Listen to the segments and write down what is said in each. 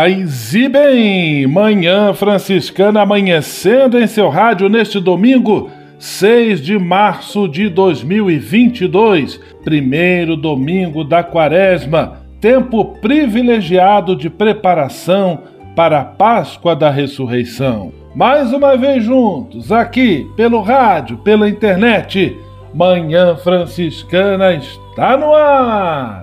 Paz e bem, manhã franciscana amanhecendo em seu rádio neste domingo. 6 de março de 2022, primeiro domingo da quaresma, tempo privilegiado de preparação para a Páscoa da Ressurreição. Mais uma vez juntos, aqui pelo rádio, pela internet, Manhã Franciscana está no ar!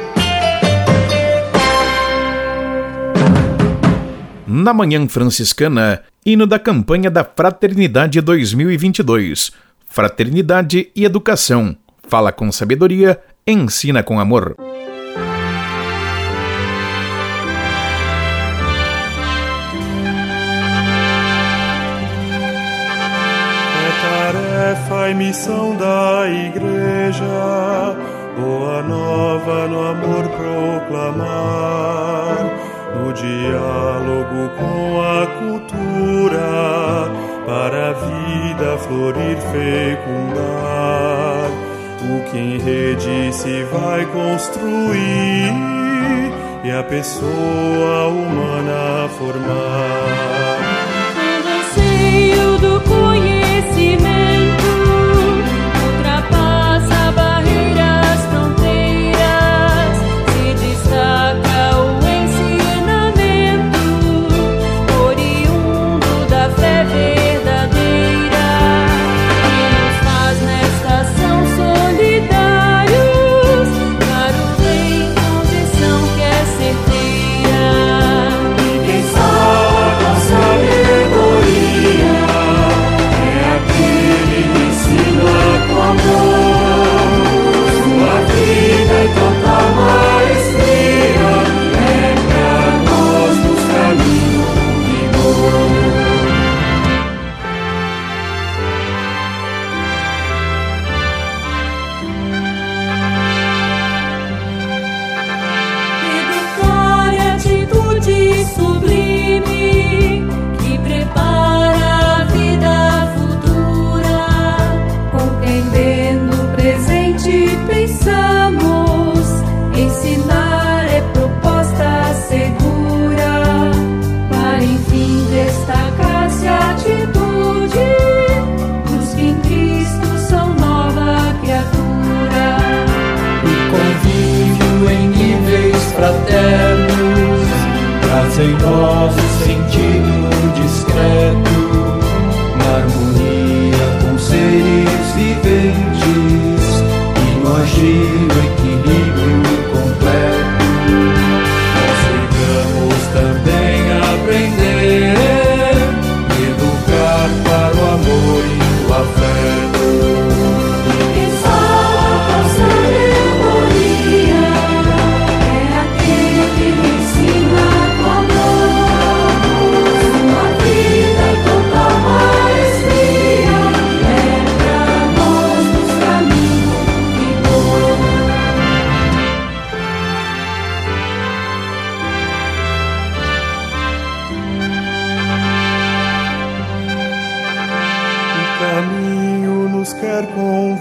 Na Manhã Franciscana, hino da campanha da Fraternidade 2022. Fraternidade e Educação. Fala com sabedoria, ensina com amor. tarefa e missão da igreja, boa nova no amor proclamar, no diálogo com a cultura, para a vida florir, fecundar. O que em rede se vai construir e a pessoa humana formar.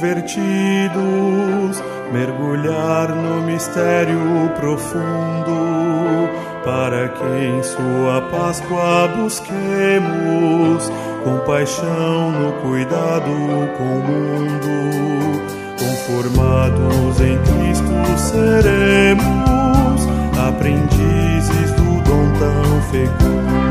Permitidos mergulhar no mistério profundo, para que em Sua Páscoa busquemos compaixão no cuidado com o mundo. Conformados em Cristo seremos aprendizes do dom tão fecundo.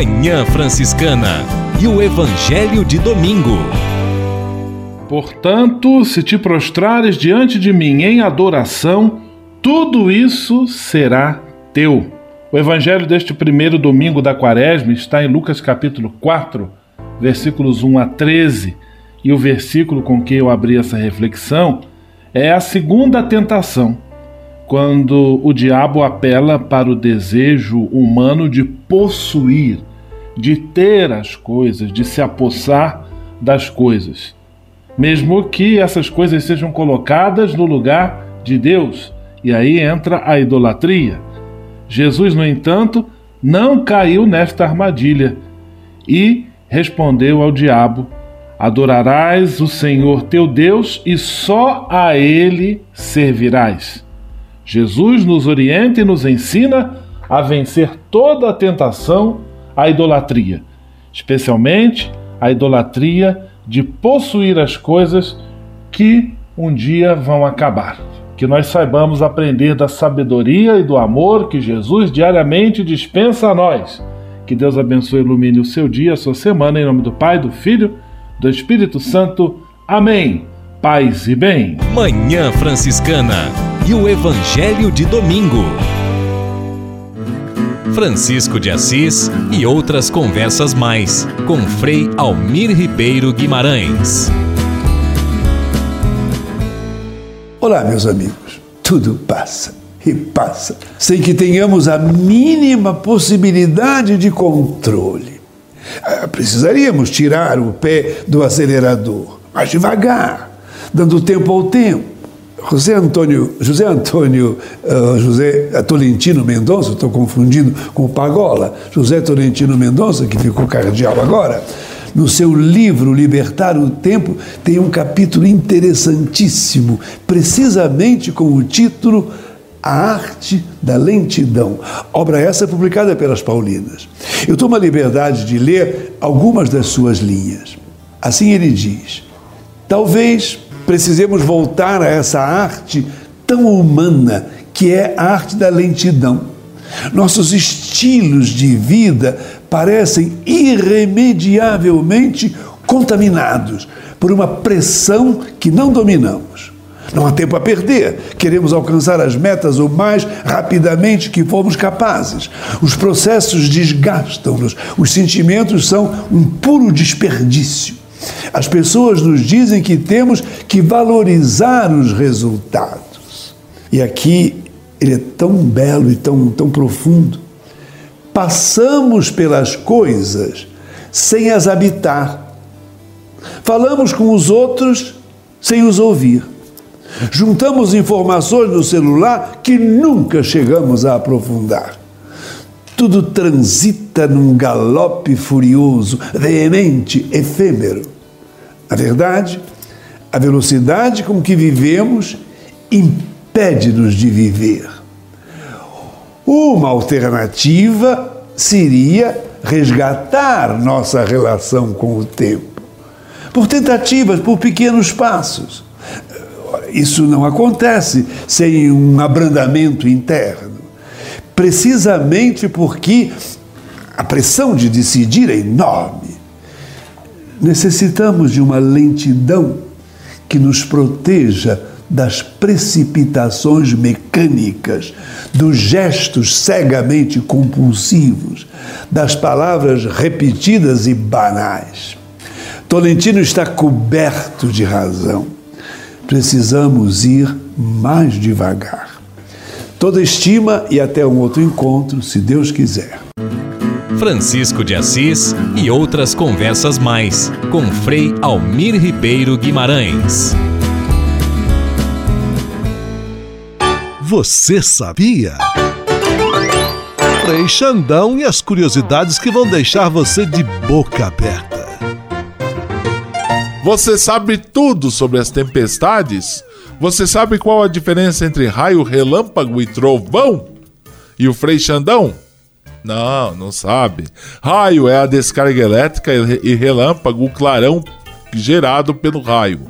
Manhã Franciscana e o Evangelho de Domingo. Portanto, se te prostrares diante de mim em adoração, tudo isso será teu. O evangelho deste primeiro domingo da quaresma está em Lucas capítulo 4, versículos 1 a 13, e o versículo com que eu abri essa reflexão é a segunda tentação, quando o diabo apela para o desejo humano de possuir, de ter as coisas, de se apossar das coisas mesmo que essas coisas sejam colocadas no lugar de Deus. E aí entra a idolatria. Jesus, no entanto, não caiu nesta armadilha e respondeu ao diabo: Adorarás o Senhor teu Deus e só a ele servirás. Jesus nos orienta e nos ensina a vencer toda a tentação à idolatria, especialmente a idolatria de possuir as coisas que um dia vão acabar. Que nós saibamos aprender da sabedoria e do amor que Jesus diariamente dispensa a nós. Que Deus abençoe e ilumine o seu dia, a sua semana, em nome do Pai, do Filho, do Espírito Santo. Amém. Paz e bem. Manhã Franciscana e o Evangelho de Domingo. Francisco de Assis e outras conversas mais com Frei Almir Ribeiro Guimarães. Olá, meus amigos. Tudo passa e passa sem que tenhamos a mínima possibilidade de controle. Ah, Precisaríamos tirar o pé do acelerador, mas devagar, dando tempo ao tempo. José Antônio, José Antônio, uh, José Tolentino Mendonça, estou confundindo com Pagola, José Tolentino Mendonça, que ficou cardeal agora, no seu livro Libertar o Tempo, tem um capítulo interessantíssimo, precisamente com o título A Arte da Lentidão. Obra essa publicada pelas Paulinas. Eu tomo a liberdade de ler algumas das suas linhas. Assim ele diz: Talvez precisemos voltar a essa arte tão humana que é a arte da lentidão. Nossos estilos de vida parecem irremediavelmente contaminados por uma pressão que não dominamos. Não há tempo a perder. Queremos alcançar as metas o mais rapidamente que formos capazes. Os processos desgastam-nos. Os sentimentos são um puro desperdício. As pessoas nos dizem que temos que valorizar os resultados. E aqui ele é tão belo e tão, tão profundo. Passamos pelas coisas sem as habitar. Falamos com os outros sem os ouvir. Juntamos informações no celular que nunca chegamos a aprofundar. Tudo transita num galope furioso, veemente, efêmero. Na verdade, a velocidade com que vivemos impede-nos de viver. Uma alternativa seria resgatar nossa relação com o tempo, por tentativas, por pequenos passos. Isso não acontece sem um abrandamento interno, precisamente porque a pressão de decidir é enorme. Necessitamos de uma lentidão que nos proteja das precipitações mecânicas, dos gestos cegamente compulsivos, das palavras repetidas e banais. Tolentino está coberto de razão. Precisamos ir mais devagar. Toda estima e até um outro encontro, se Deus quiser. Francisco de Assis e outras conversas mais com Frei Almir Ribeiro Guimarães. Você sabia? Frei Xandão e as curiosidades que vão deixar você de boca aberta. Você sabe tudo sobre as tempestades? Você sabe qual a diferença entre raio, relâmpago e trovão? E o Frei Xandão? Não, não sabe. Raio é a descarga elétrica e relâmpago o clarão gerado pelo raio.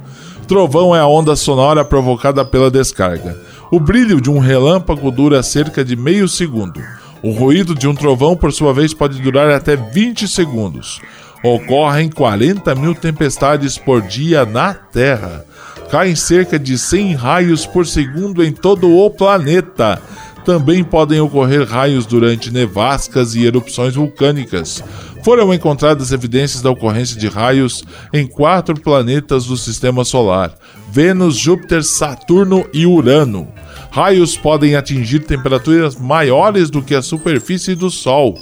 Trovão é a onda sonora provocada pela descarga. O brilho de um relâmpago dura cerca de meio segundo. O ruído de um trovão, por sua vez, pode durar até 20 segundos. Ocorrem 40 mil tempestades por dia na Terra. Caem cerca de 100 raios por segundo em todo o planeta. Também podem ocorrer raios durante nevascas e erupções vulcânicas. Foram encontradas evidências da ocorrência de raios em quatro planetas do sistema solar: Vênus, Júpiter, Saturno e Urano. Raios podem atingir temperaturas maiores do que a superfície do Sol.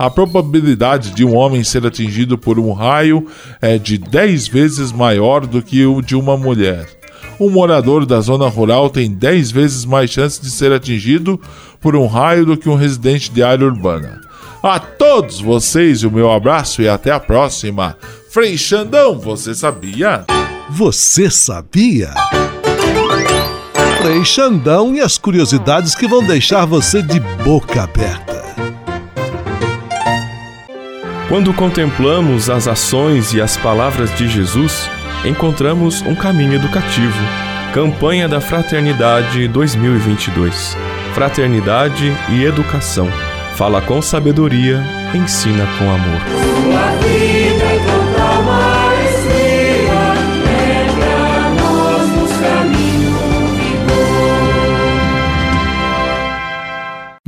A probabilidade de um homem ser atingido por um raio é de 10 vezes maior do que o de uma mulher. Um morador da zona rural tem 10 vezes mais chance de ser atingido por um raio do que um residente de área urbana. A todos vocês o meu abraço e até a próxima. Frei Xandão, você sabia? Você sabia? Frei Xandão e as curiosidades que vão deixar você de boca aberta. Quando contemplamos as ações e as palavras de Jesus, encontramos um caminho educativo. Campanha da Fraternidade 2022. Fraternidade e Educação. Fala com sabedoria, ensina com amor.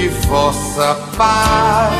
de vossa paz.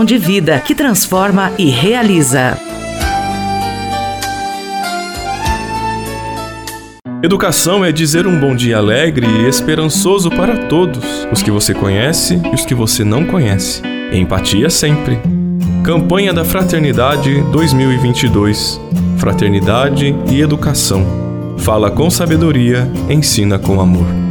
de vida que transforma e realiza. Educação é dizer um bom dia alegre e esperançoso para todos, os que você conhece e os que você não conhece. Empatia sempre. Campanha da Fraternidade 2022. Fraternidade e educação. Fala com sabedoria, ensina com amor.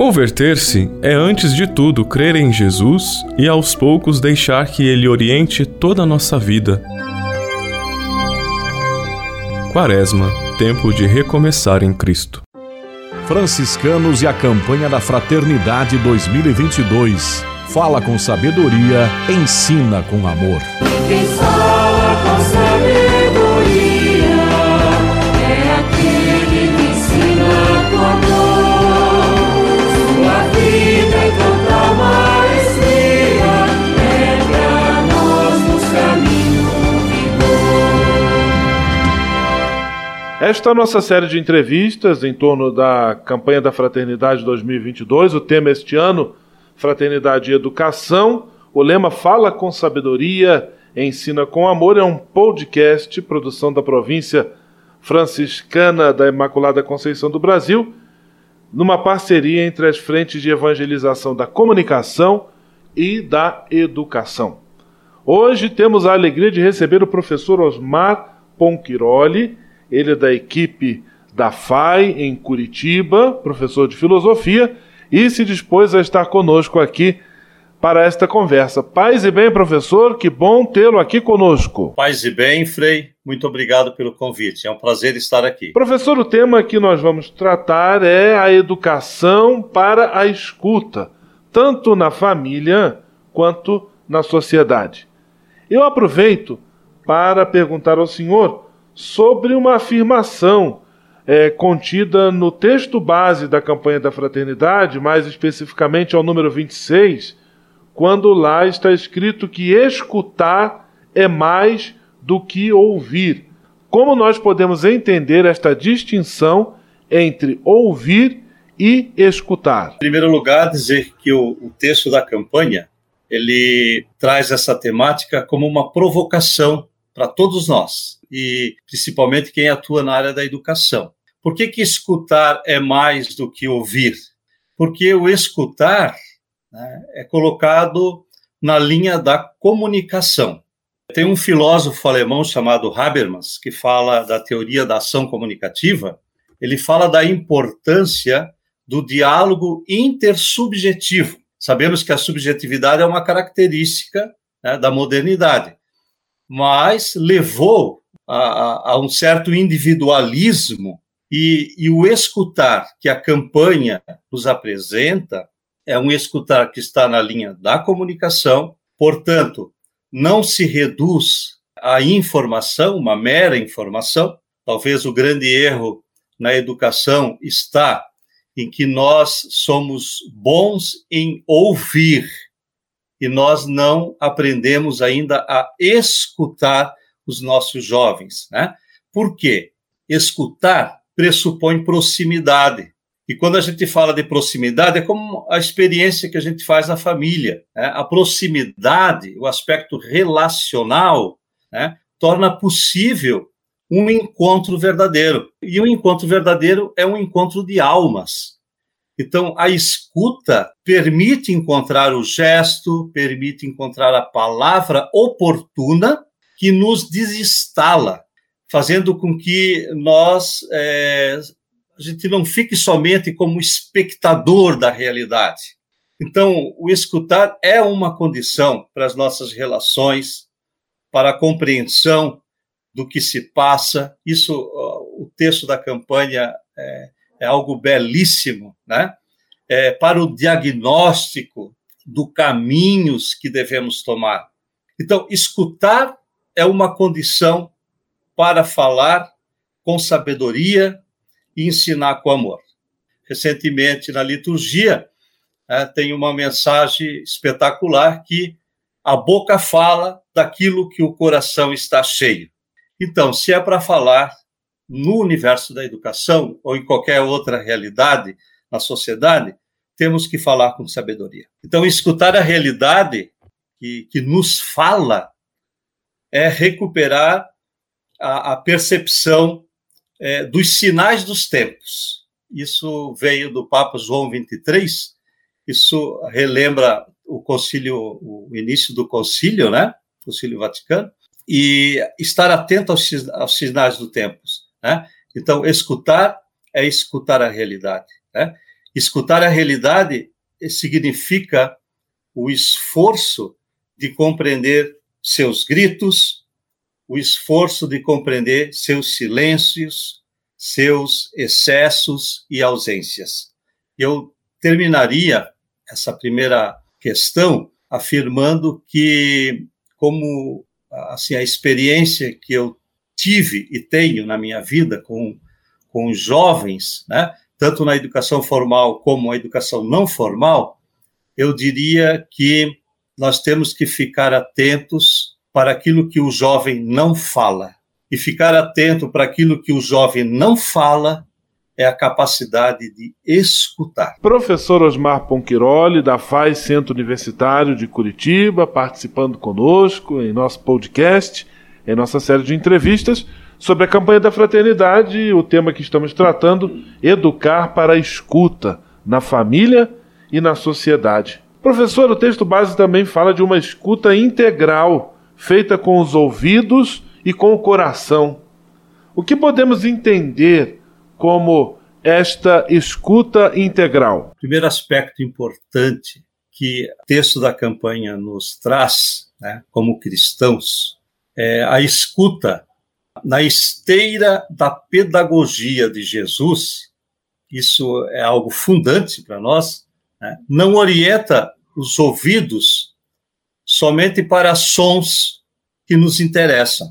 Converter-se é, antes de tudo, crer em Jesus e aos poucos deixar que Ele oriente toda a nossa vida. Quaresma tempo de recomeçar em Cristo. Franciscanos e a campanha da Fraternidade 2022. Fala com sabedoria, ensina com amor. Esta é a nossa série de entrevistas em torno da campanha da Fraternidade 2022. O tema este ano, Fraternidade e Educação. O lema Fala com Sabedoria, Ensina com Amor. É um podcast, produção da província franciscana da Imaculada Conceição do Brasil, numa parceria entre as frentes de evangelização da comunicação e da educação. Hoje temos a alegria de receber o professor Osmar Ponquiroli, ele é da equipe da FAI em Curitiba, professor de filosofia, e se dispôs a estar conosco aqui para esta conversa. Paz e bem, professor, que bom tê-lo aqui conosco. Paz e bem, Frei, muito obrigado pelo convite. É um prazer estar aqui. Professor, o tema que nós vamos tratar é a educação para a escuta, tanto na família quanto na sociedade. Eu aproveito para perguntar ao senhor sobre uma afirmação é, contida no texto base da campanha da fraternidade, mais especificamente ao número 26, quando lá está escrito que escutar é mais do que ouvir. Como nós podemos entender esta distinção entre ouvir e escutar? Em primeiro lugar, dizer que o, o texto da campanha ele traz essa temática como uma provocação para todos nós e principalmente quem atua na área da educação. Por que, que escutar é mais do que ouvir? Porque o escutar né, é colocado na linha da comunicação. Tem um filósofo alemão chamado Habermas que fala da teoria da ação comunicativa. Ele fala da importância do diálogo intersubjetivo. Sabemos que a subjetividade é uma característica né, da modernidade, mas levou a, a, um certo individualismo e, e o escutar que a campanha nos apresenta é um escutar que está na linha da comunicação, portanto, não se reduz à informação, uma mera informação. Talvez o grande erro na educação está em que nós somos bons em ouvir e nós não aprendemos ainda a escutar os nossos jovens, né? Por quê? Escutar pressupõe proximidade. E quando a gente fala de proximidade, é como a experiência que a gente faz na família. Né? A proximidade, o aspecto relacional, né, torna possível um encontro verdadeiro. E o um encontro verdadeiro é um encontro de almas. Então, a escuta permite encontrar o gesto, permite encontrar a palavra oportuna que nos desinstala, fazendo com que nós é, a gente não fique somente como espectador da realidade. Então, o escutar é uma condição para as nossas relações, para a compreensão do que se passa. Isso, o texto da campanha é, é algo belíssimo, né? É, para o diagnóstico do caminhos que devemos tomar. Então, escutar é uma condição para falar com sabedoria, e ensinar com amor. Recentemente, na liturgia, é, tem uma mensagem espetacular que a boca fala daquilo que o coração está cheio. Então, se é para falar no universo da educação ou em qualquer outra realidade na sociedade, temos que falar com sabedoria. Então, escutar a realidade que, que nos fala é recuperar a, a percepção é, dos sinais dos tempos. Isso veio do Papa João 23. Isso relembra o concílio, o início do concílio, né? Concílio Vaticano. E estar atento aos, aos sinais dos tempos, né? Então, escutar é escutar a realidade, né? Escutar a realidade significa o esforço de compreender seus gritos, o esforço de compreender seus silêncios, seus excessos e ausências. Eu terminaria essa primeira questão afirmando que, como assim, a experiência que eu tive e tenho na minha vida com, com jovens, né, tanto na educação formal como na educação não formal, eu diria que nós temos que ficar atentos para aquilo que o jovem não fala. E ficar atento para aquilo que o jovem não fala é a capacidade de escutar. Professor Osmar Ponquiroli, da FAI Centro Universitário de Curitiba, participando conosco em nosso podcast, em nossa série de entrevistas sobre a campanha da fraternidade, o tema que estamos tratando, educar para a escuta na família e na sociedade. Professor, o texto base também fala de uma escuta integral feita com os ouvidos e com o coração. O que podemos entender como esta escuta integral? Primeiro aspecto importante que o texto da campanha nos traz, né, como cristãos, é a escuta na esteira da pedagogia de Jesus. Isso é algo fundante para nós. Né, não orienta os ouvidos somente para sons que nos interessam.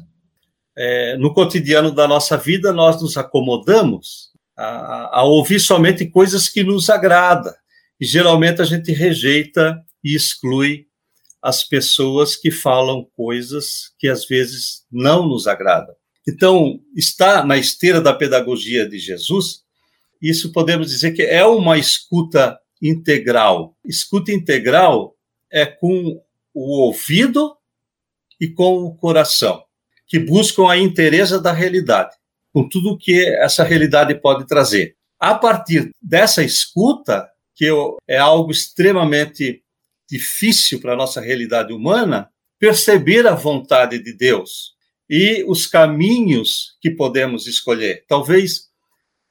É, no cotidiano da nossa vida, nós nos acomodamos a, a ouvir somente coisas que nos agradam. E geralmente a gente rejeita e exclui as pessoas que falam coisas que às vezes não nos agradam. Então, está na esteira da pedagogia de Jesus, isso podemos dizer que é uma escuta integral. Escuta integral é com o ouvido e com o coração, que buscam a inteireza da realidade, com tudo que essa realidade pode trazer. A partir dessa escuta, que é algo extremamente difícil para a nossa realidade humana, perceber a vontade de Deus e os caminhos que podemos escolher. Talvez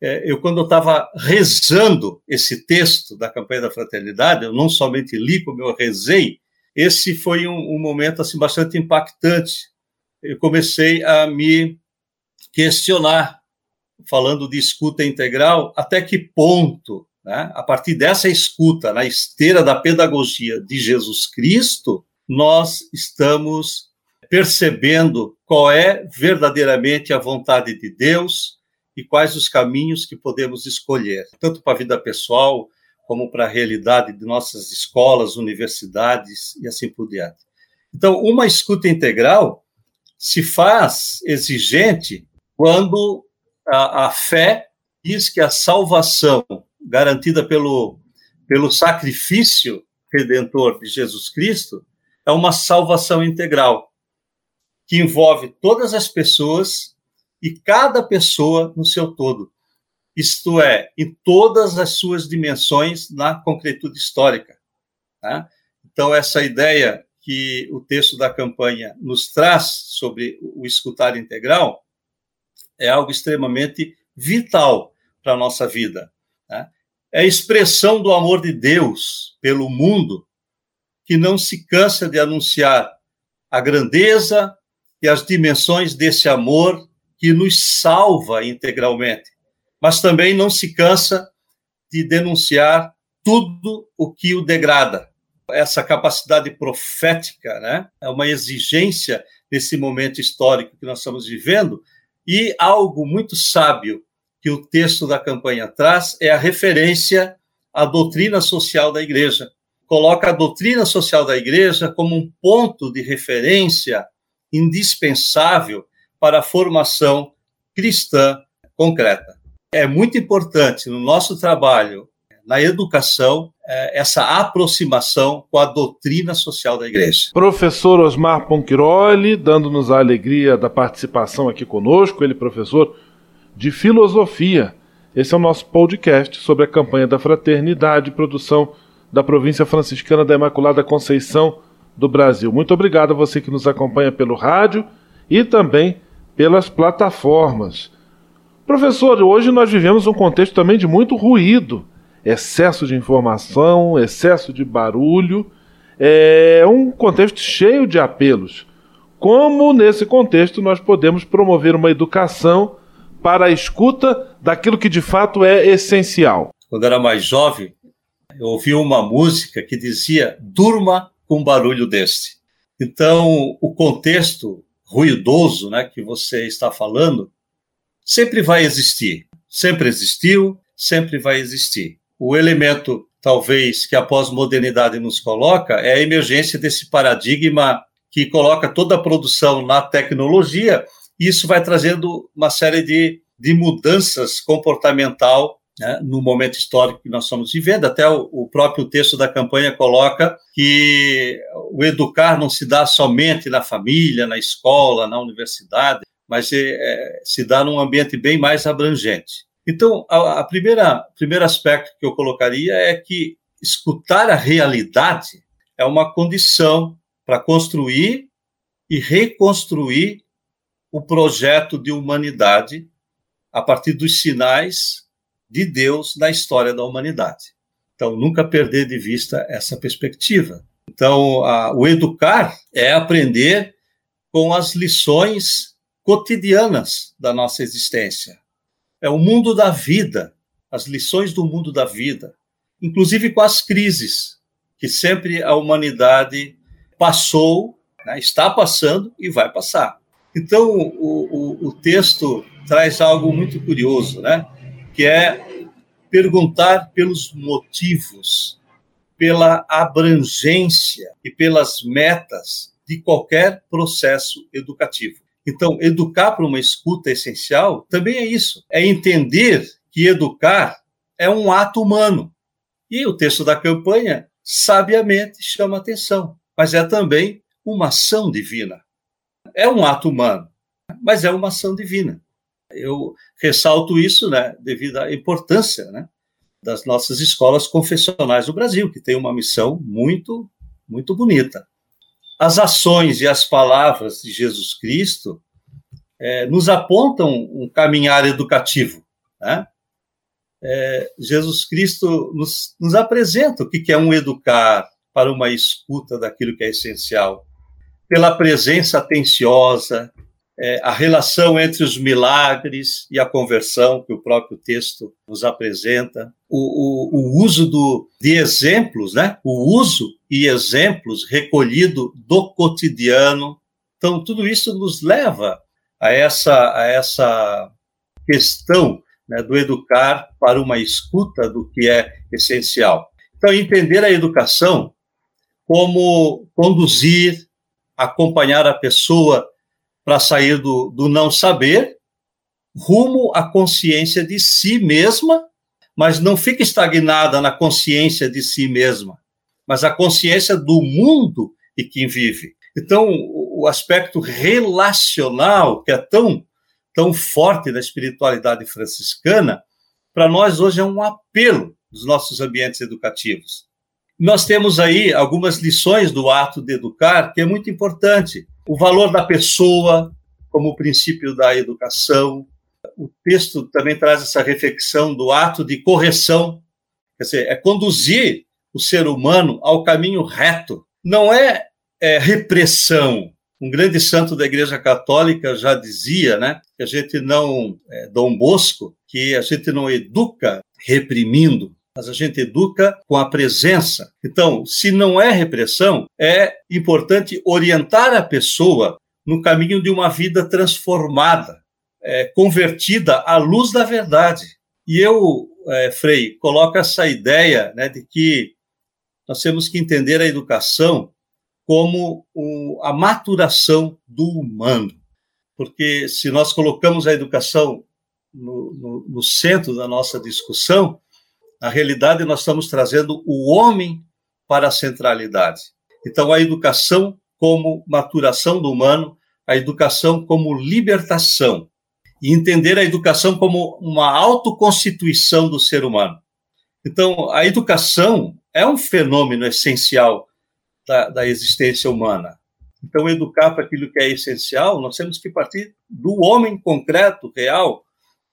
eu, quando eu estava rezando esse texto da campanha da fraternidade, eu não somente li, como eu rezei, esse foi um, um momento assim bastante impactante. Eu comecei a me questionar, falando de escuta integral, até que ponto, né, a partir dessa escuta, na esteira da pedagogia de Jesus Cristo, nós estamos percebendo qual é verdadeiramente a vontade de Deus e quais os caminhos que podemos escolher, tanto para a vida pessoal como para a realidade de nossas escolas, universidades e assim por diante. Então, uma escuta integral se faz exigente quando a, a fé diz que a salvação garantida pelo, pelo sacrifício redentor de Jesus Cristo é uma salvação integral, que envolve todas as pessoas e cada pessoa no seu todo. Isto é, em todas as suas dimensões na concretude histórica. Tá? Então, essa ideia que o texto da campanha nos traz sobre o escutar integral é algo extremamente vital para a nossa vida. Né? É a expressão do amor de Deus pelo mundo que não se cansa de anunciar a grandeza e as dimensões desse amor que nos salva integralmente, mas também não se cansa de denunciar tudo o que o degrada. Essa capacidade profética né, é uma exigência nesse momento histórico que nós estamos vivendo, e algo muito sábio que o texto da campanha traz é a referência à doutrina social da igreja. Coloca a doutrina social da igreja como um ponto de referência indispensável para a formação cristã concreta. É muito importante no nosso trabalho, na educação, é, essa aproximação com a doutrina social da igreja. Professor Osmar Ponquiroli, dando-nos a alegria da participação aqui conosco, ele professor de filosofia. Esse é o nosso podcast sobre a campanha da fraternidade, produção da província franciscana da Imaculada Conceição do Brasil. Muito obrigado a você que nos acompanha pelo rádio e também pelas plataformas. Professor, hoje nós vivemos um contexto também de muito ruído, excesso de informação, excesso de barulho, é um contexto cheio de apelos. Como nesse contexto nós podemos promover uma educação para a escuta daquilo que de fato é essencial? Quando era mais jovem, eu ouvi uma música que dizia: durma com um barulho deste. Então, o contexto ruidoso né, que você está falando sempre vai existir. Sempre existiu, sempre vai existir. O elemento, talvez, que a pós-modernidade nos coloca é a emergência desse paradigma que coloca toda a produção na tecnologia, e isso vai trazendo uma série de, de mudanças comportamental né, no momento histórico que nós estamos vivendo. Até o, o, próprio texto da campanha coloca que o educar não se dá somente na família, na escola, na universidade, mas é, se dá num ambiente bem mais abrangente. Então, a, a primeira primeiro aspecto que eu colocaria é que escutar a realidade é uma condição para construir e reconstruir o projeto de humanidade a partir dos sinais de Deus na história da humanidade. Então, nunca perder de vista essa perspectiva. Então, a, o educar é aprender com as lições cotidianas da nossa existência. É o mundo da vida, as lições do mundo da vida, inclusive com as crises que sempre a humanidade passou, né, está passando e vai passar. Então, o, o, o texto traz algo muito curioso, né? Que é perguntar pelos motivos, pela abrangência e pelas metas de qualquer processo educativo. Então, educar para uma escuta essencial também é isso, é entender que educar é um ato humano. E o texto da campanha sabiamente chama atenção, mas é também uma ação divina. É um ato humano, mas é uma ação divina. Eu ressalto isso né, devido à importância né, das nossas escolas confessionais do Brasil, que tem uma missão muito, muito bonita. As ações e as palavras de Jesus Cristo é, nos apontam um caminhar educativo. Né? É, Jesus Cristo nos, nos apresenta o que é um educar para uma escuta daquilo que é essencial, pela presença atenciosa, é, a relação entre os milagres e a conversão que o próprio texto nos apresenta, o, o, o uso do, de exemplos, né? o uso e exemplos recolhido do cotidiano. Então, tudo isso nos leva a essa, a essa questão né, do educar para uma escuta do que é essencial. Então, entender a educação como conduzir, acompanhar a pessoa para sair do, do não saber rumo à consciência de si mesma, mas não fica estagnada na consciência de si mesma, mas a consciência do mundo e quem vive. Então, o aspecto relacional, que é tão, tão forte na espiritualidade franciscana, para nós hoje é um apelo dos nossos ambientes educativos. Nós temos aí algumas lições do ato de educar, que é muito importante. O valor da pessoa, como princípio da educação. O texto também traz essa reflexão do ato de correção, quer dizer, é conduzir o ser humano ao caminho reto. Não é, é repressão. Um grande santo da Igreja Católica já dizia, né, que a gente não, é, Dom Bosco, que a gente não educa reprimindo, mas a gente educa com a presença. Então, se não é repressão, é importante orientar a pessoa no caminho de uma vida transformada, é, convertida à luz da verdade. E eu, é, Frei, coloco essa ideia né, de que nós temos que entender a educação como o, a maturação do humano. Porque se nós colocamos a educação no, no, no centro da nossa discussão, na realidade, nós estamos trazendo o homem para a centralidade. Então, a educação como maturação do humano, a educação como libertação, e entender a educação como uma autoconstituição do ser humano. Então, a educação é um fenômeno essencial da, da existência humana. Então, educar para aquilo que é essencial, nós temos que partir do homem concreto, real.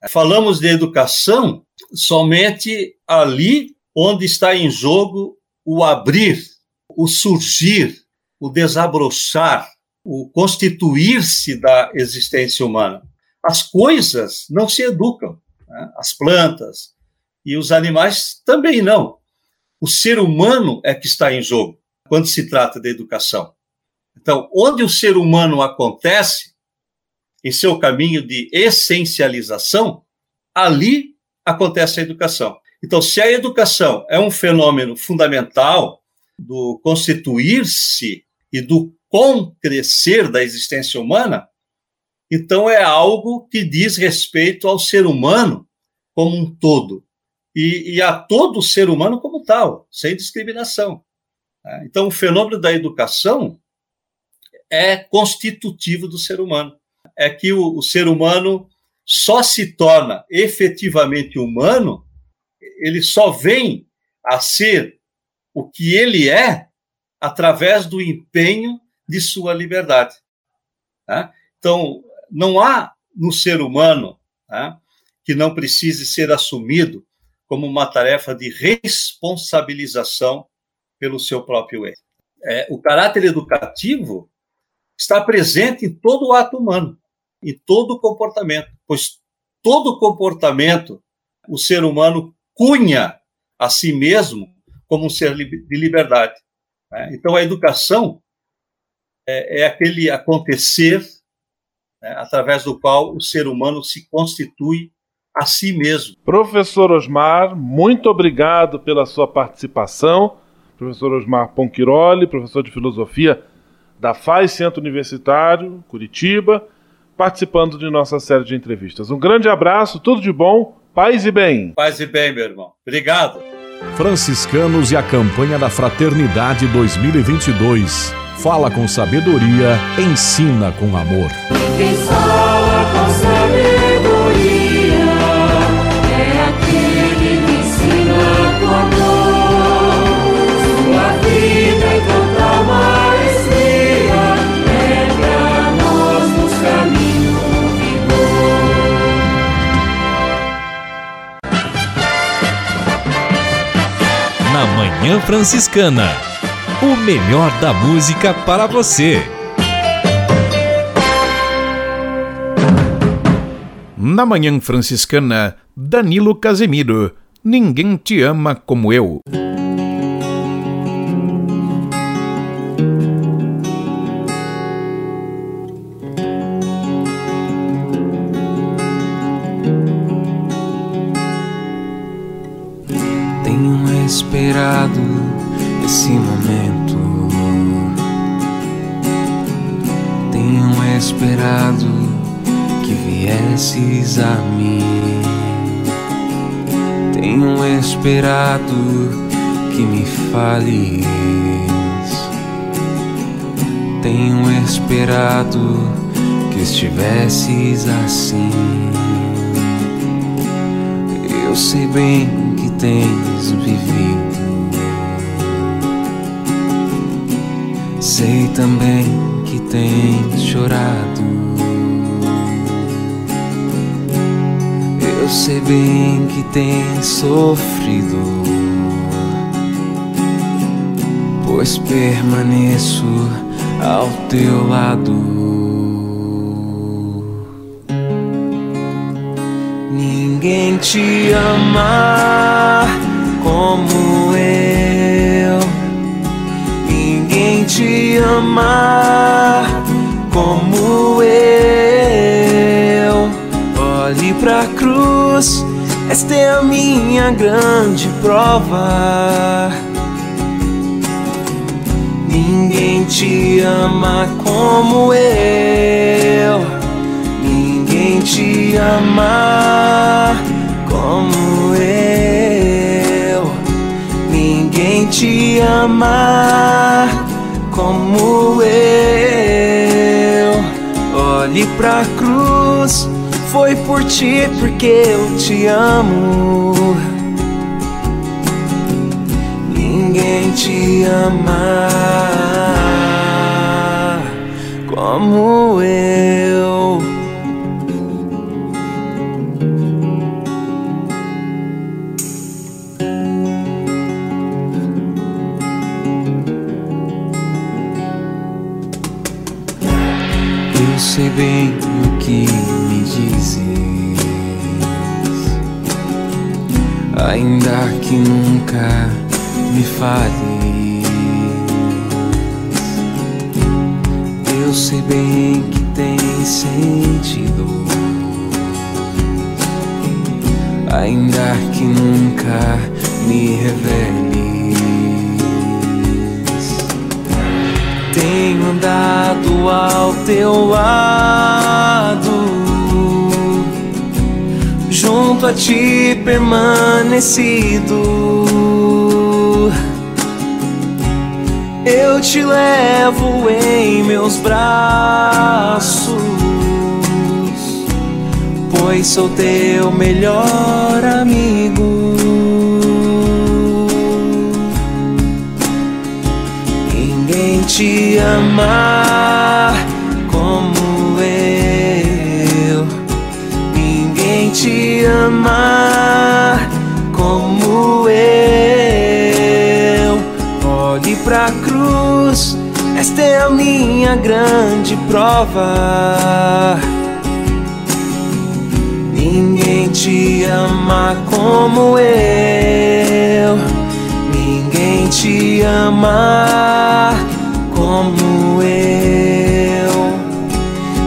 Falamos de educação somente ali onde está em jogo o abrir, o surgir, o desabrochar, o constituir-se da existência humana. As coisas não se educam, né? as plantas e os animais também não. O ser humano é que está em jogo quando se trata de educação. Então, onde o ser humano acontece, em seu caminho de essencialização, ali acontece a educação. Então, se a educação é um fenômeno fundamental do constituir-se e do concrescer da existência humana, então é algo que diz respeito ao ser humano como um todo e, e a todo ser humano como tal, sem discriminação. Né? Então, o fenômeno da educação é constitutivo do ser humano. É que o, o ser humano só se torna efetivamente humano, ele só vem a ser o que ele é através do empenho de sua liberdade. Tá? Então, não há no ser humano tá, que não precise ser assumido como uma tarefa de responsabilização pelo seu próprio erro. É, o caráter educativo está presente em todo o ato humano e todo comportamento, pois todo comportamento o ser humano cunha a si mesmo como um ser de liberdade. Né? Então, a educação é, é aquele acontecer né, através do qual o ser humano se constitui a si mesmo. Professor Osmar, muito obrigado pela sua participação. Professor Osmar Ponquiroli, professor de filosofia da FAI Centro Universitário, Curitiba participando de nossa série de entrevistas. Um grande abraço, tudo de bom, paz e bem. Paz e bem, meu irmão. Obrigado. Franciscanos e a campanha da Fraternidade 2022. Fala com sabedoria, ensina com amor. Manhã Franciscana. O melhor da música para você. Na Manhã Franciscana, Danilo Casemiro. Ninguém te ama como eu. Viesses a mim. Tenho esperado que me fales. Tenho esperado que estivesses assim. Eu sei bem que tens vivido. Sei também que tens chorado. Eu sei bem que tens sofrido. Pois permaneço ao teu lado. Ninguém te ama como eu. Ninguém te ama como eu. Olhe pra cruz, esta é a minha grande prova. Ninguém te ama como eu ninguém te ama como eu. Ninguém te ama como eu. Olhe pra cruz, foi por ti porque eu te amo. Ninguém te ama como eu. sei bem ainda que nunca me fales. Eu sei bem que tem sentido, ainda que nunca me reveles. tenho andado ao teu lado, junto a ti permanecido. Eu te levo em meus braços, pois sou teu melhor amigo. te amar te ama como eu. Olhe pra cruz, esta é a minha grande prova. Ninguém te ama como eu. Ninguém te ama como eu.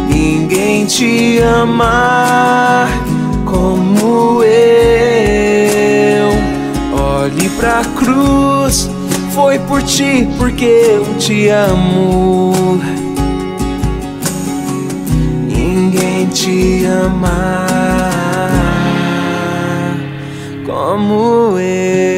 Ninguém te ama eu. Olhe pra cruz, foi por ti porque eu te amo. Ninguém te ama como eu.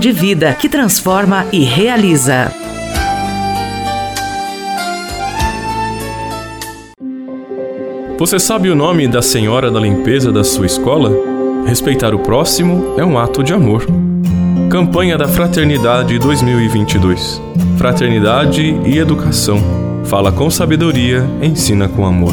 de vida que transforma e realiza. Você sabe o nome da senhora da limpeza da sua escola? Respeitar o próximo é um ato de amor. Campanha da Fraternidade 2022. Fraternidade e educação. Fala com sabedoria, ensina com amor.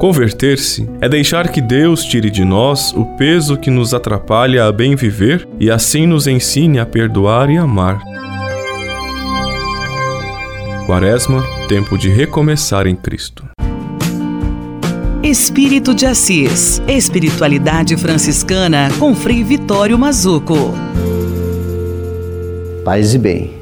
Converter-se é deixar que Deus tire de nós o peso que nos atrapalha a bem viver e assim nos ensine a perdoar e amar. Quaresma, tempo de recomeçar em Cristo. Espírito de Assis. Espiritualidade franciscana com Frei Vitório Mazuco. Paz e bem.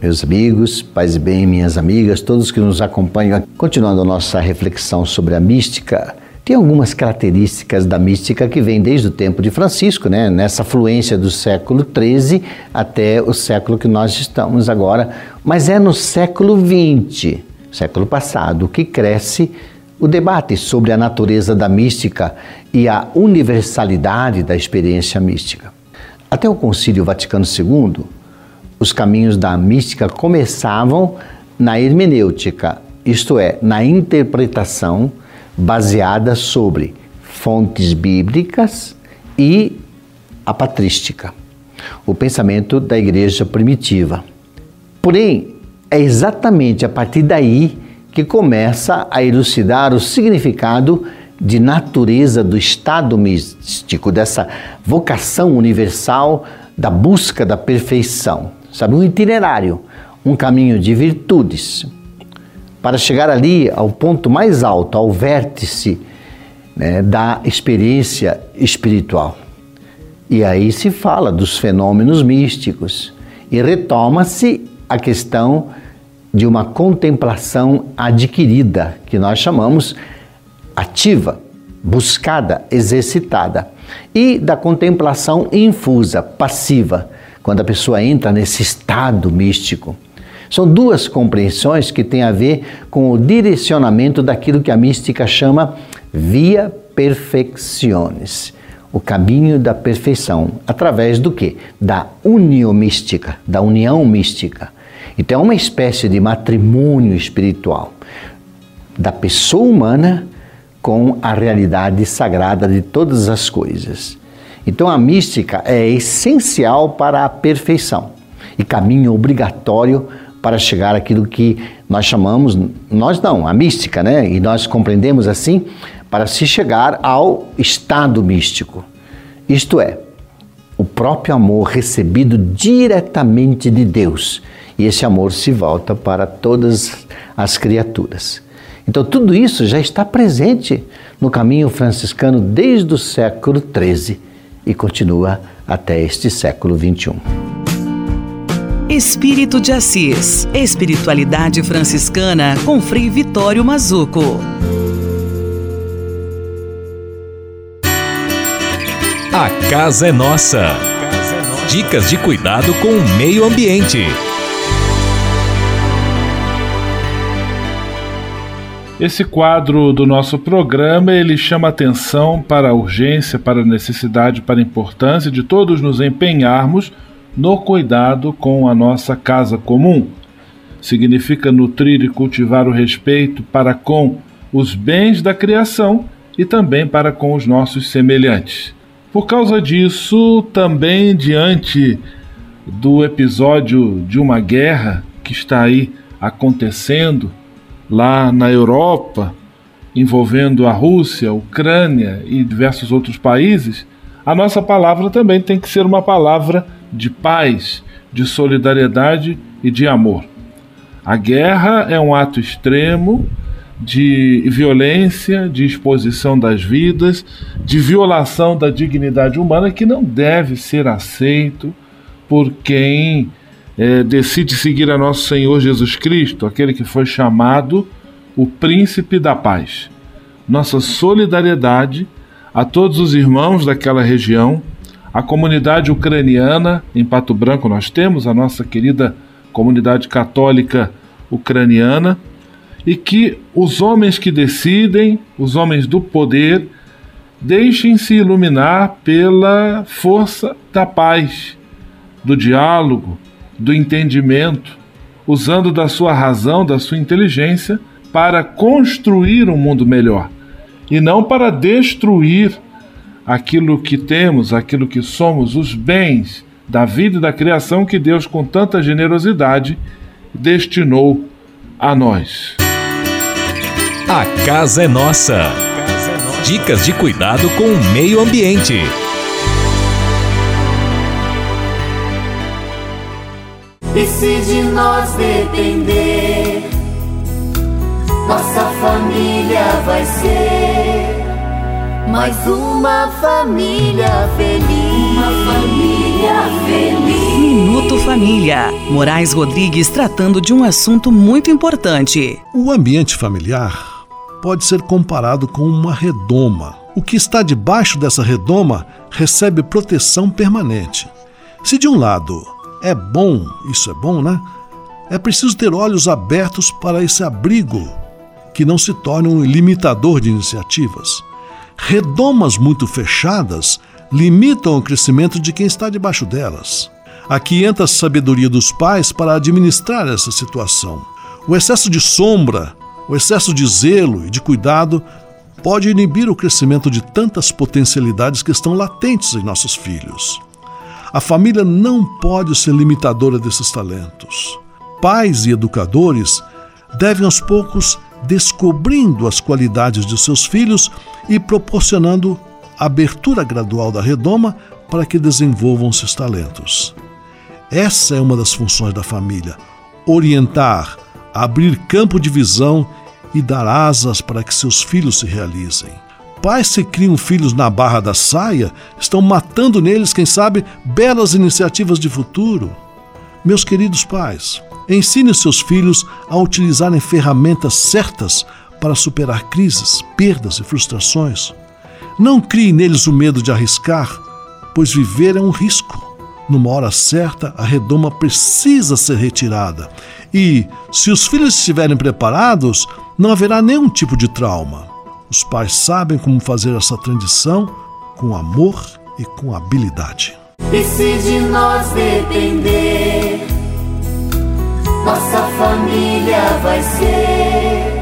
Meus amigos, paz e bem, minhas amigas, todos que nos acompanham, continuando a nossa reflexão sobre a mística, tem algumas características da mística que vêm desde o tempo de Francisco, né? nessa fluência do século XIII até o século que nós estamos agora, mas é no século XX, século passado, que cresce o debate sobre a natureza da mística e a universalidade da experiência mística. Até o Concílio Vaticano II, os caminhos da mística começavam na hermenêutica, isto é, na interpretação baseada sobre fontes bíblicas e a patrística, o pensamento da igreja primitiva. Porém, é exatamente a partir daí que começa a elucidar o significado de natureza do estado místico, dessa vocação universal da busca da perfeição sabe? Um itinerário, um caminho de virtudes. Para chegar ali ao ponto mais alto, ao vértice né, da experiência espiritual. E aí se fala dos fenômenos místicos e retoma-se a questão de uma contemplação adquirida, que nós chamamos ativa, buscada, exercitada, e da contemplação infusa, passiva, quando a pessoa entra nesse estado místico. São duas compreensões que têm a ver com o direcionamento daquilo que a mística chama via perfecciones, o caminho da perfeição, através do que? Da união mística, da união mística. Então é uma espécie de matrimônio espiritual da pessoa humana com a realidade sagrada de todas as coisas. Então a mística é essencial para a perfeição e caminho obrigatório para chegar àquilo que nós chamamos, nós não, a mística, né? E nós compreendemos assim, para se chegar ao estado místico. Isto é, o próprio amor recebido diretamente de Deus. E esse amor se volta para todas as criaturas. Então, tudo isso já está presente no caminho franciscano desde o século XIII e continua até este século XXI. Espírito de Assis. Espiritualidade franciscana com Frei Vitório Mazuco. A casa é nossa. Dicas de cuidado com o meio ambiente. Esse quadro do nosso programa ele chama atenção para a urgência, para a necessidade, para a importância de todos nos empenharmos no cuidado com a nossa casa comum. Significa nutrir e cultivar o respeito para com os bens da criação e também para com os nossos semelhantes. Por causa disso, também diante do episódio de uma guerra que está aí acontecendo lá na Europa, envolvendo a Rússia, a Ucrânia e diversos outros países, a nossa palavra também tem que ser uma palavra de paz, de solidariedade e de amor. A guerra é um ato extremo de violência, de exposição das vidas, de violação da dignidade humana que não deve ser aceito por quem é, decide seguir a nosso Senhor Jesus Cristo, aquele que foi chamado o Príncipe da Paz. Nossa solidariedade a todos os irmãos daquela região, a comunidade ucraniana, em Pato Branco nós temos a nossa querida comunidade católica ucraniana, e que os homens que decidem, os homens do poder, deixem-se iluminar pela força da paz, do diálogo, do entendimento, usando da sua razão, da sua inteligência para construir um mundo melhor e não para destruir aquilo que temos, aquilo que somos, os bens da vida e da criação que Deus, com tanta generosidade, destinou a nós. A casa é nossa. Dicas de cuidado com o meio ambiente. E se de nós depender, nossa família vai ser mais uma família feliz. Uma família feliz. Minuto Família. Moraes Rodrigues tratando de um assunto muito importante. O ambiente familiar pode ser comparado com uma redoma. O que está debaixo dessa redoma recebe proteção permanente. Se de um lado é bom, isso é bom, né? É preciso ter olhos abertos para esse abrigo, que não se torne um limitador de iniciativas. Redomas muito fechadas limitam o crescimento de quem está debaixo delas. Aqui entra a sabedoria dos pais para administrar essa situação. O excesso de sombra, o excesso de zelo e de cuidado pode inibir o crescimento de tantas potencialidades que estão latentes em nossos filhos. A família não pode ser limitadora desses talentos. Pais e educadores devem aos poucos descobrindo as qualidades de seus filhos e proporcionando abertura gradual da redoma para que desenvolvam seus talentos. Essa é uma das funções da família: orientar, abrir campo de visão e dar asas para que seus filhos se realizem. Pais que criam filhos na barra da saia estão matando neles, quem sabe, belas iniciativas de futuro. Meus queridos pais, ensine seus filhos a utilizarem ferramentas certas para superar crises, perdas e frustrações. Não crie neles o medo de arriscar, pois viver é um risco. Numa hora certa, a redoma precisa ser retirada. E, se os filhos estiverem preparados, não haverá nenhum tipo de trauma. Os pais sabem como fazer essa transição com amor e com habilidade. E se de nós depender, nossa família vai ser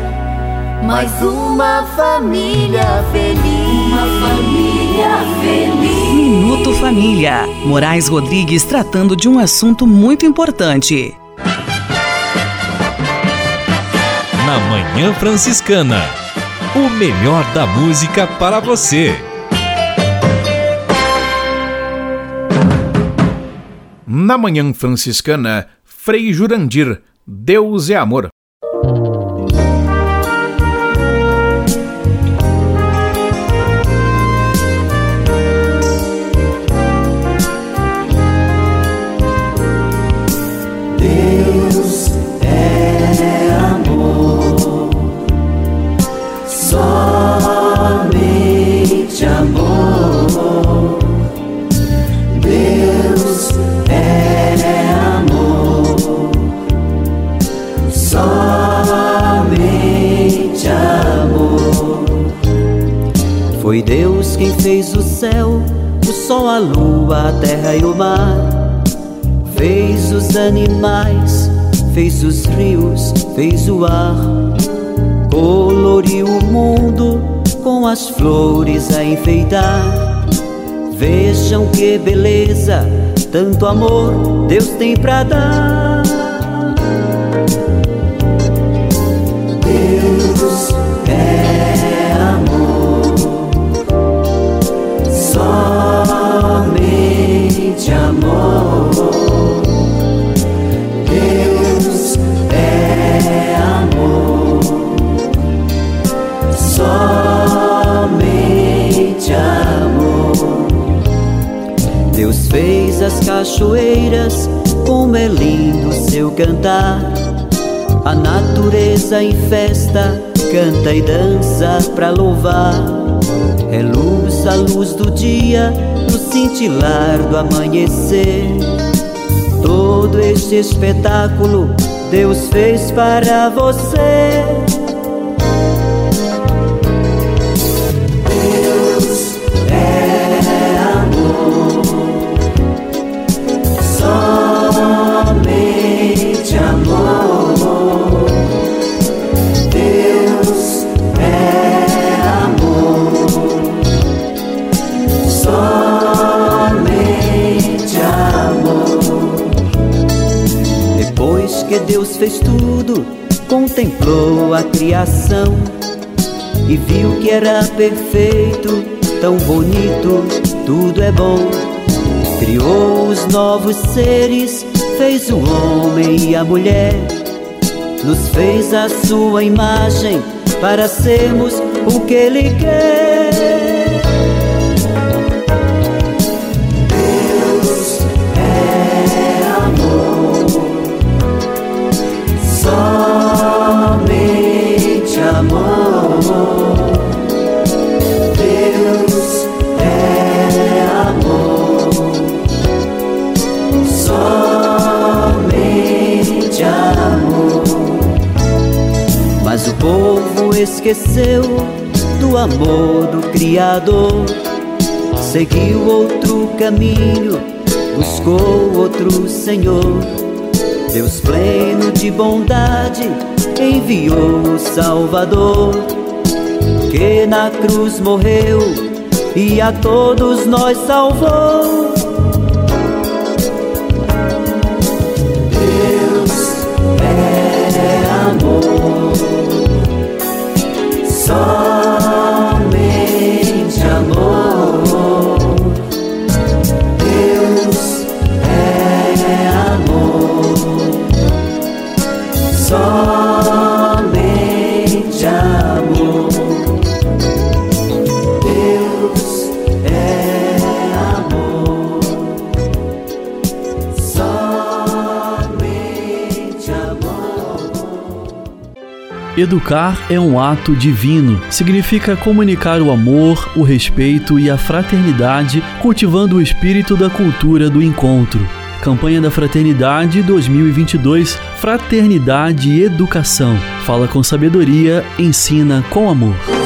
mais uma família feliz. Uma família feliz. Minuto Família. Moraes Rodrigues tratando de um assunto muito importante. Na Manhã Franciscana. O melhor da música para você. Na Manhã Franciscana, Frei Jurandir, Deus é Amor. Quem fez o céu, o sol, a lua, a terra e o mar. Fez os animais, fez os rios, fez o ar. Coloriu o mundo com as flores a enfeitar. Vejam que beleza, tanto amor Deus tem pra dar. Deus somente amor. Deus é amor, somente amor. Deus fez as cachoeiras, como é lindo seu cantar. A natureza em festa canta e dança pra louvar. É luz a luz do dia, no cintilar do amanhecer. Todo este espetáculo Deus fez para você. Fez tudo, contemplou a criação e viu que era perfeito, tão bonito, tudo é bom. Criou os novos seres, fez o homem e a mulher, nos fez a sua imagem para sermos o que Ele quer. Amor. Deus é amor, somente amor. Mas o povo esqueceu do amor do Criador, seguiu outro caminho, buscou outro Senhor. Deus pleno de bondade enviou o Salvador, que na cruz morreu e a todos nós salvou. Deus é amor, somente Educar é um ato divino. Significa comunicar o amor, o respeito e a fraternidade, cultivando o espírito da cultura do encontro. Campanha da Fraternidade 2022 Fraternidade e Educação. Fala com sabedoria, ensina com amor.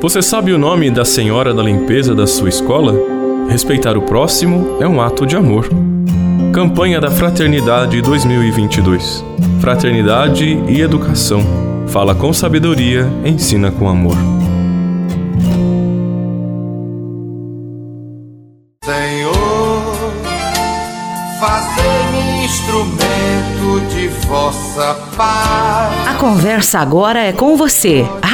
Você sabe o nome da senhora da limpeza da sua escola? Respeitar o próximo é um ato de amor. Campanha da Fraternidade 2022. Fraternidade e educação. Fala com sabedoria, ensina com amor. Senhor, fazei-me instrumento de vossa paz. A conversa agora é com você.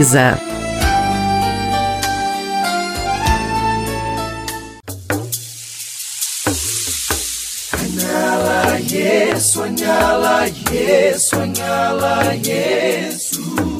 Лиза. Sonhá-la, yeah, sonhá-la, yeah, sonhá-la, Jesus.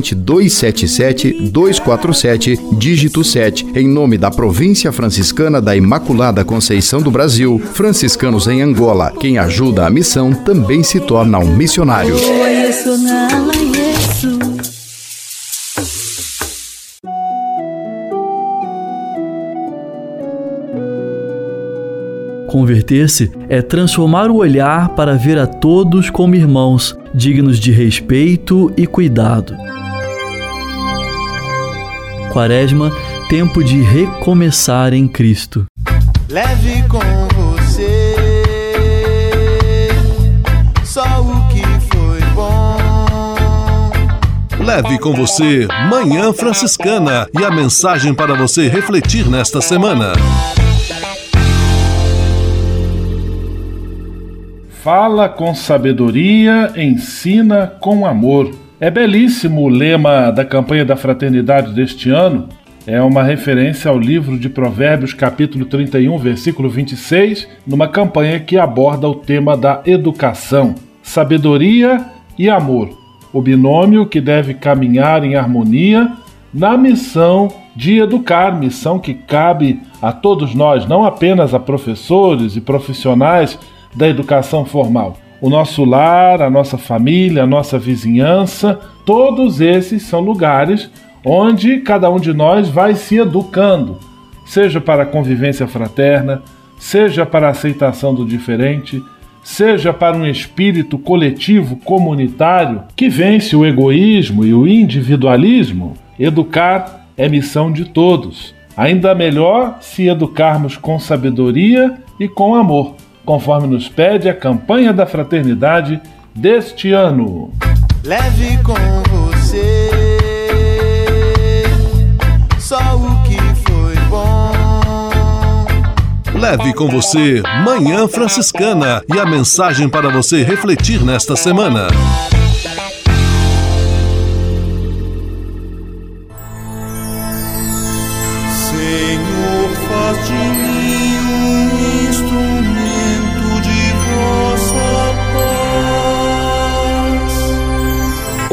277-247, dígito 7, em nome da Província Franciscana da Imaculada Conceição do Brasil, franciscanos em Angola. Quem ajuda a missão também se torna um missionário. Converter-se é transformar o olhar para ver a todos como irmãos, dignos de respeito e cuidado. Quaresma, tempo de recomeçar em Cristo. Leve com você só o que foi bom. Leve com você Manhã Franciscana e a mensagem para você refletir nesta semana. Fala com sabedoria, ensina com amor. É belíssimo o lema da campanha da fraternidade deste ano. É uma referência ao livro de Provérbios, capítulo 31, versículo 26, numa campanha que aborda o tema da educação, sabedoria e amor, o binômio que deve caminhar em harmonia na missão de educar, missão que cabe a todos nós, não apenas a professores e profissionais da educação formal. O nosso lar, a nossa família, a nossa vizinhança, todos esses são lugares onde cada um de nós vai se educando, seja para a convivência fraterna, seja para a aceitação do diferente, seja para um espírito coletivo comunitário que vence o egoísmo e o individualismo. Educar é missão de todos. Ainda melhor se educarmos com sabedoria e com amor conforme nos pede a campanha da fraternidade deste ano. Leve com você só o que foi bom. Leve com você Manhã Franciscana e a mensagem para você refletir nesta semana.